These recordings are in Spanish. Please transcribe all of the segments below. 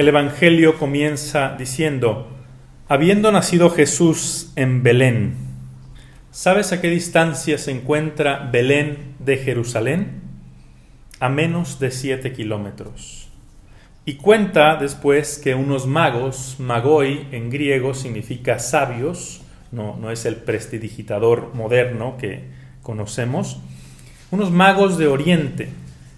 el Evangelio comienza diciendo, habiendo nacido Jesús en Belén, ¿sabes a qué distancia se encuentra Belén de Jerusalén? A menos de siete kilómetros. Y cuenta después que unos magos, magoi en griego significa sabios, no, no es el prestidigitador moderno que conocemos, unos magos de Oriente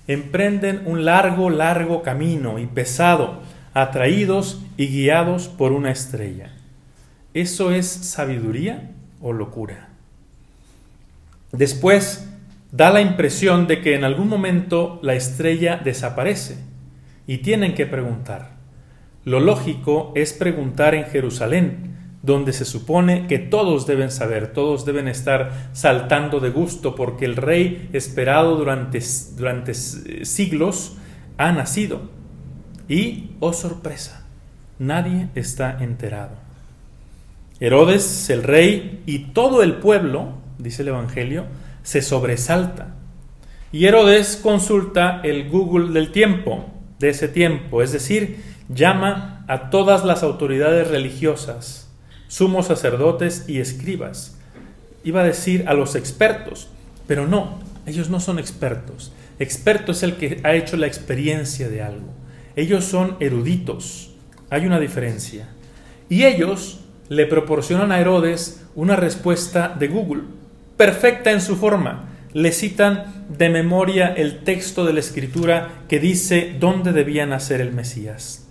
emprenden un largo, largo camino y pesado, atraídos y guiados por una estrella. ¿Eso es sabiduría o locura? Después da la impresión de que en algún momento la estrella desaparece y tienen que preguntar. Lo lógico es preguntar en Jerusalén, donde se supone que todos deben saber, todos deben estar saltando de gusto porque el rey esperado durante, durante siglos ha nacido. Y, oh sorpresa, nadie está enterado. Herodes, el rey, y todo el pueblo, dice el Evangelio, se sobresalta. Y Herodes consulta el Google del tiempo, de ese tiempo, es decir, llama a todas las autoridades religiosas, sumos sacerdotes y escribas. Iba a decir a los expertos, pero no, ellos no son expertos. Experto es el que ha hecho la experiencia de algo. Ellos son eruditos. Hay una diferencia. Y ellos le proporcionan a Herodes una respuesta de Google, perfecta en su forma. Le citan de memoria el texto de la escritura que dice dónde debía nacer el Mesías.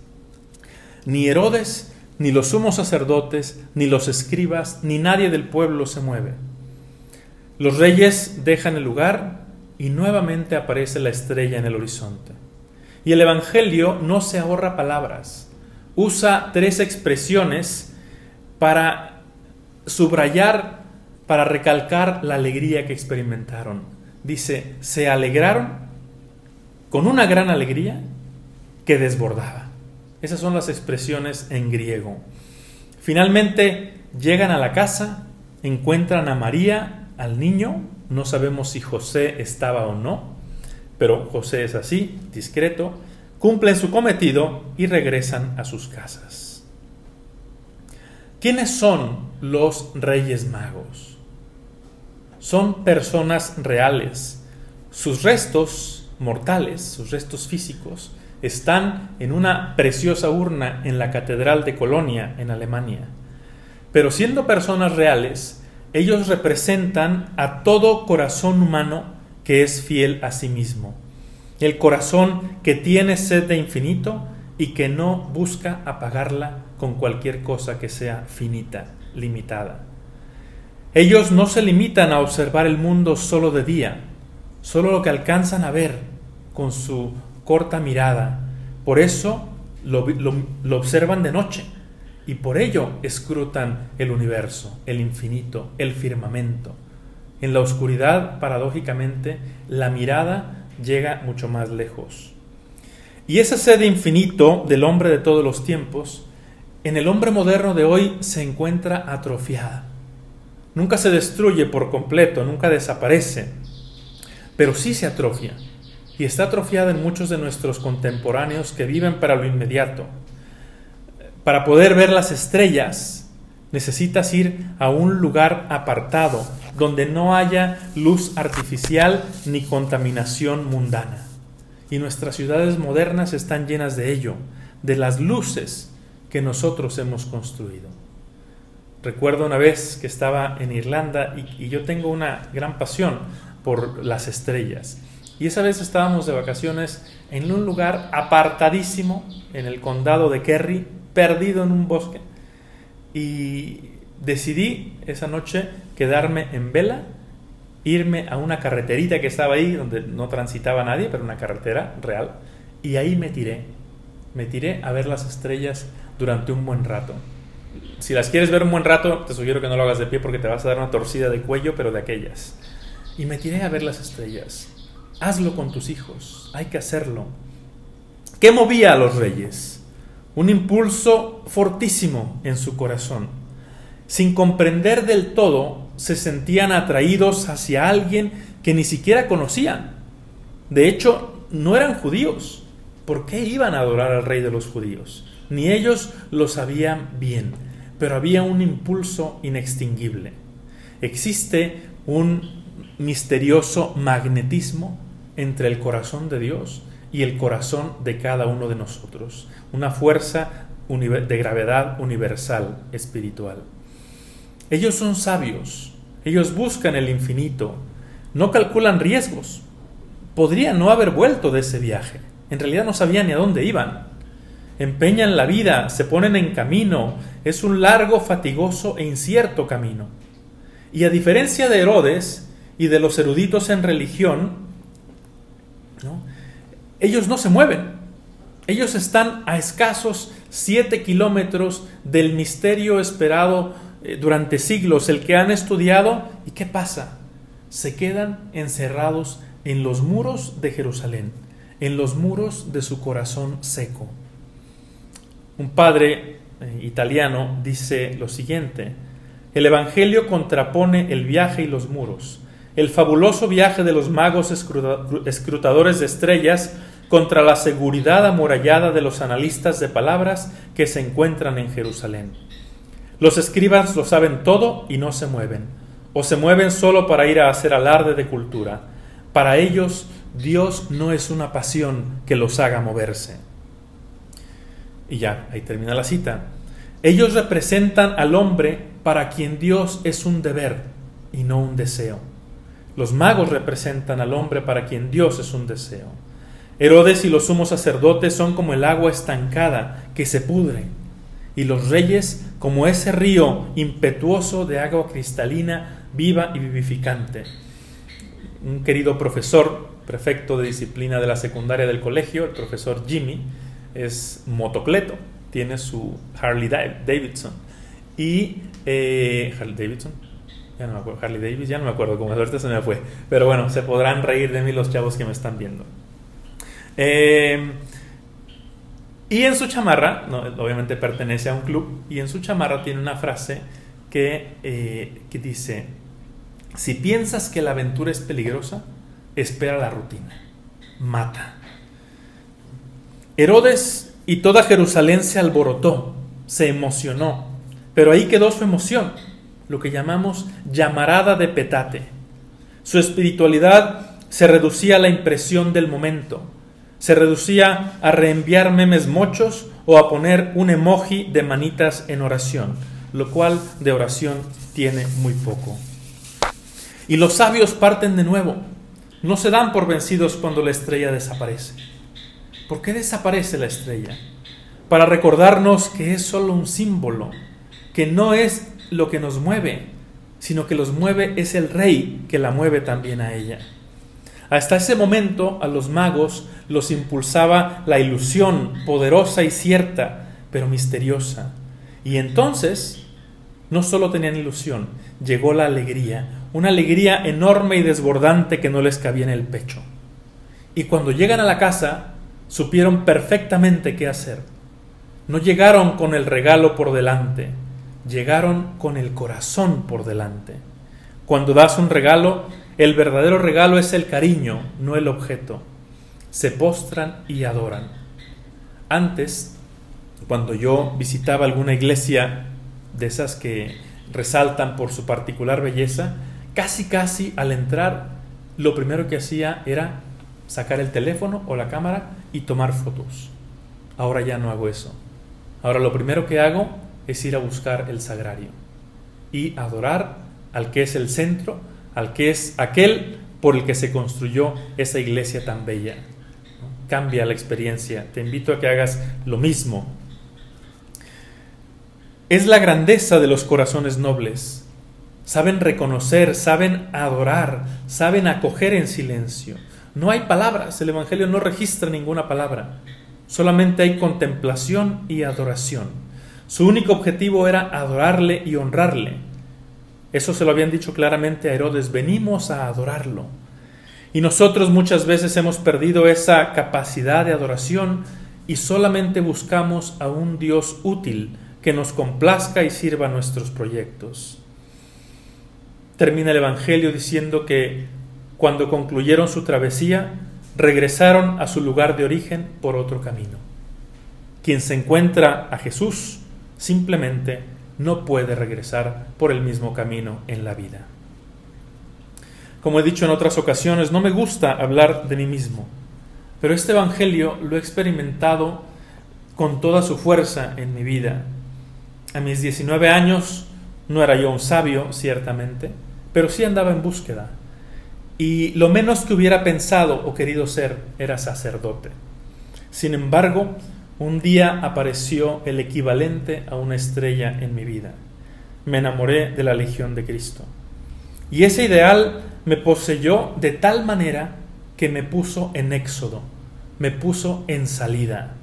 Ni Herodes ni los sumos sacerdotes, ni los escribas, ni nadie del pueblo se mueve. Los reyes dejan el lugar y nuevamente aparece la estrella en el horizonte. Y el Evangelio no se ahorra palabras, usa tres expresiones para subrayar, para recalcar la alegría que experimentaron. Dice, se alegraron con una gran alegría que desbordaba. Esas son las expresiones en griego. Finalmente llegan a la casa, encuentran a María, al niño, no sabemos si José estaba o no, pero José es así, discreto, cumplen su cometido y regresan a sus casas. ¿Quiénes son los reyes magos? Son personas reales. Sus restos mortales, sus restos físicos, están en una preciosa urna en la Catedral de Colonia, en Alemania. Pero siendo personas reales, ellos representan a todo corazón humano que es fiel a sí mismo. El corazón que tiene sed de infinito y que no busca apagarla con cualquier cosa que sea finita, limitada. Ellos no se limitan a observar el mundo solo de día, solo lo que alcanzan a ver con su corta mirada. Por eso lo, observan de noche y por ello escrutan el universo, el infinito, el firmamento. En la oscuridad, paradójicamente, la mirada llega mucho más lejos. Y esa sed infinito del hombre de todos los tiempos, en el hombre moderno de hoy se encuentra atrofiada. Nunca se destruye por completo, nunca desaparece, pero sí se atrofia y está atrofiada en muchos de nuestros contemporáneos que viven para lo inmediato. Para poder ver las estrellas, necesitas ir a un lugar apartado, donde no haya luz artificial ni contaminación mundana. Y nuestras ciudades modernas están llenas de ello, de las luces que nosotros hemos construido. Recuerdo una vez que estaba en Irlanda y, yo tengo una gran pasión por las estrellas. Y esa vez estábamos de vacaciones en un lugar apartadísimo en el condado de Kerry, perdido en un bosque. Y decidí esa noche quedarme en vela, irme a una carreterita que estaba ahí, donde no transitaba nadie, pero una carretera real. Y ahí me tiré. Me tiré a ver las estrellas durante un buen rato. Si las quieres ver un buen rato, te sugiero que no lo hagas de pie porque te vas a dar una torcida de cuello, pero de aquellas. Y me tiré a ver las estrellas. Hazlo con tus hijos, hay que hacerlo. ¿Qué movía a los reyes? Un impulso fortísimo en su corazón. Sin comprender del todo, se sentían atraídos hacia alguien que ni siquiera conocían. De hecho, no eran judíos, por qué iban a adorar al rey de los judíos. Ni ellos lo sabían bien, pero había un impulso inextinguible. Existe un misterioso magnetismo entre el corazón de Dios y el corazón de cada uno de nosotros, una fuerza de gravedad universal espiritual. Ellos son sabios, ellos buscan el infinito, no calculan riesgos. Podrían no haber vuelto de ese viaje, en realidad no sabían ni a dónde iban. Empeñan la vida, se ponen en camino, es un largo, fatigoso e incierto camino. Y a diferencia de Herodes y de los eruditos en religión, ellos no se mueven. Ellos están a escasos siete kilómetros del misterio esperado eh, durante siglos, el que han estudiado. ¿Y qué pasa? Se quedan encerrados en los muros de Jerusalén, en los muros de su corazón seco. Un padre eh, italiano dice lo siguiente, el Evangelio contrapone el viaje y los muros, el fabuloso viaje de los magos escrutadores de estrellas contra la seguridad amurallada de los analistas de palabras que se encuentran en Jerusalén. Los escribas lo saben todo y no se mueven, o se mueven solo para ir a hacer alarde de cultura. Para ellos, Dios no es una pasión que los haga moverse. Y ya, ahí termina la cita. Ellos representan al hombre para quien Dios es un deber y no un deseo. Los magos representan al hombre para quien Dios es un deseo. Herodes y los sumos sacerdotes son como el agua estancada que se pudre, y los reyes como ese río impetuoso de agua cristalina, viva y vivificante. Un querido profesor, prefecto de disciplina de la secundaria del colegio, el profesor Jimmy, es motocleto, tiene su Harley Davidson. Y eh, Harley Davidson, ya no me acuerdo, Harley Davis, ya no me acuerdo, como suerte se me fue. Pero bueno, se podrán reír de mí los chavos que me están viendo. Eh, y en su chamarra, obviamente pertenece a un club, y en su chamarra tiene una frase que, eh, que dice, si piensas que la aventura es peligrosa, espera la rutina, mata. Herodes y toda Jerusalén se alborotó, se emocionó, pero ahí quedó su emoción, lo que llamamos llamarada de petate. Su espiritualidad se reducía a la impresión del momento, se reducía a reenviar memes mochos o a poner un emoji de manitas en oración, lo cual de oración tiene muy poco. Y los sabios parten de nuevo, no se dan por vencidos cuando la estrella desaparece. ¿Por qué desaparece la estrella? Para recordarnos que es solo un símbolo, que no es lo que nos mueve, sino que los mueve es el rey que la mueve también a ella. Hasta ese momento a los magos los impulsaba la ilusión poderosa y cierta, pero misteriosa. Y entonces no solo tenían ilusión, llegó la alegría, una alegría enorme y desbordante que no les cabía en el pecho. Y cuando llegan a la casa, supieron perfectamente qué hacer. No llegaron con el regalo por delante, llegaron con el corazón por delante. Cuando das un regalo, el verdadero regalo es el cariño, no el objeto. Se postran y adoran. Antes, cuando yo visitaba alguna iglesia de esas que resaltan por su particular belleza, casi casi al entrar lo primero que hacía era sacar el teléfono o la cámara y tomar fotos. Ahora ya no hago eso. Ahora lo primero que hago es ir a buscar el sagrario y adorar al que es el centro al que es aquel por el que se construyó esa iglesia tan bella. Cambia la experiencia. Te invito a que hagas lo mismo. Es la grandeza de los corazones nobles. Saben reconocer, saben adorar, saben acoger en silencio. No hay palabras, el Evangelio no registra ninguna palabra. Solamente hay contemplación y adoración. Su único objetivo era adorarle y honrarle eso se lo habían dicho claramente a Herodes, venimos a adorarlo. Y nosotros muchas veces hemos perdido esa capacidad de adoración y solamente buscamos a un Dios útil que nos complazca y sirva nuestros proyectos. Termina el Evangelio diciendo que cuando concluyeron su travesía, regresaron a su lugar de origen por otro camino. Quien se encuentra a Jesús simplemente no puede regresar por el mismo camino en la vida. Como he dicho en otras ocasiones, no me gusta hablar de mí mismo, pero este Evangelio lo he experimentado con toda su fuerza en mi vida. A mis 19 años no era yo un sabio, ciertamente, pero sí andaba en búsqueda. Y lo menos que hubiera pensado o querido ser era sacerdote. Sin embargo, un día apareció el equivalente a una estrella en mi vida. Me enamoré de la Legión de Cristo. Y ese ideal me poseyó de tal manera que me puso en éxodo, me puso en salida.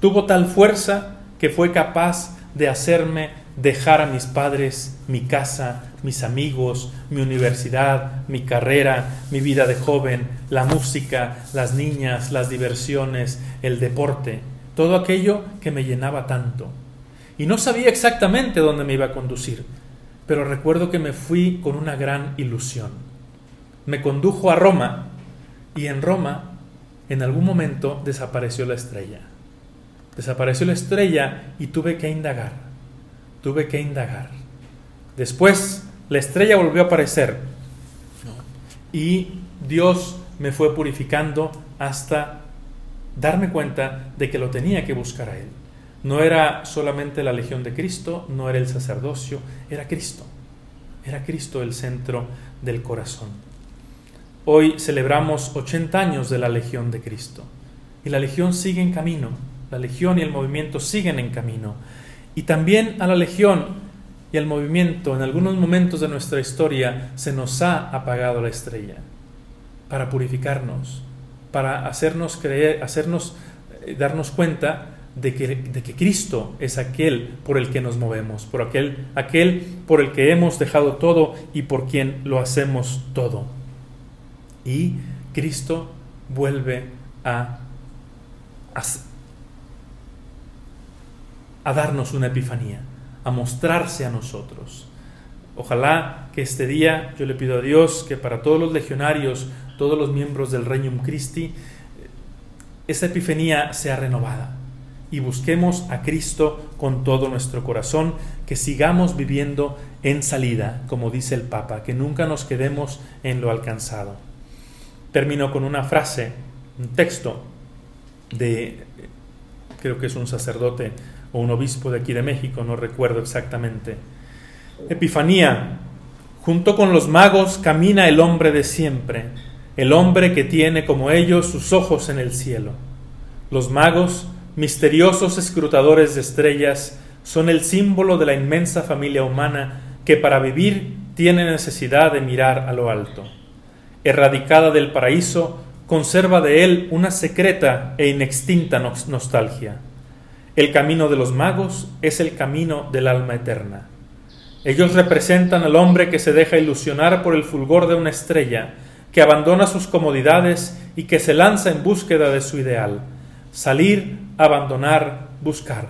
Tuvo tal fuerza que fue capaz de hacerme dejar a mis padres, mi casa, mis amigos, mi universidad, mi carrera, mi vida de joven, la música, las niñas, las diversiones, el deporte, todo aquello que me llenaba tanto. Y no sabía exactamente dónde me iba a conducir, pero recuerdo que me fui con una gran ilusión. Me condujo a Roma y en Roma en algún momento desapareció la estrella. Desapareció la estrella y tuve que indagar, tuve que indagar. Después la estrella volvió a aparecer y Dios me fue purificando hasta darme cuenta de que lo tenía que buscar a Él. No era solamente la legión de Cristo, no era el sacerdocio, era Cristo. Era Cristo el centro del corazón. Hoy celebramos 80 años de la legión de Cristo y la legión sigue en camino, la legión y el movimiento siguen en camino. Y también a la legión y al movimiento en algunos momentos de nuestra historia se nos ha apagado la estrella para purificarnos, para hacernos creer, hacernos eh, darnos cuenta de que, de que, Cristo es aquel por el que nos movemos, por aquel, aquel por el que hemos dejado todo y por quien lo hacemos todo. Y Cristo vuelve a, a, a darnos una epifanía, a mostrarse a nosotros. Ojalá que este día yo le pido a Dios que para todos los legionarios todos los miembros del Regnum Christi, esa epifanía sea renovada y busquemos a Cristo con todo nuestro corazón, que sigamos viviendo en salida, como dice el Papa, que nunca nos quedemos en lo alcanzado. Termino con una frase, un texto de, creo que es un sacerdote o un obispo de aquí de México, no recuerdo exactamente. Epifanía, junto con los magos camina el hombre de siempre el hombre que tiene como ellos sus ojos en el cielo. Los magos, misteriosos escrutadores de estrellas, son el símbolo de la inmensa familia humana que para vivir tiene necesidad de mirar a lo alto. Erradicada del paraíso, conserva de él una secreta e inextinta nostalgia. El camino de los magos es el camino del alma eterna. Ellos representan al hombre que se deja ilusionar por el fulgor de una estrella, que abandona sus comodidades y que se lanza en búsqueda de su ideal. Salir, abandonar, buscar.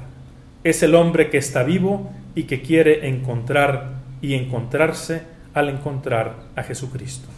Es el hombre que está vivo y que quiere encontrar y encontrarse al encontrar a Jesucristo.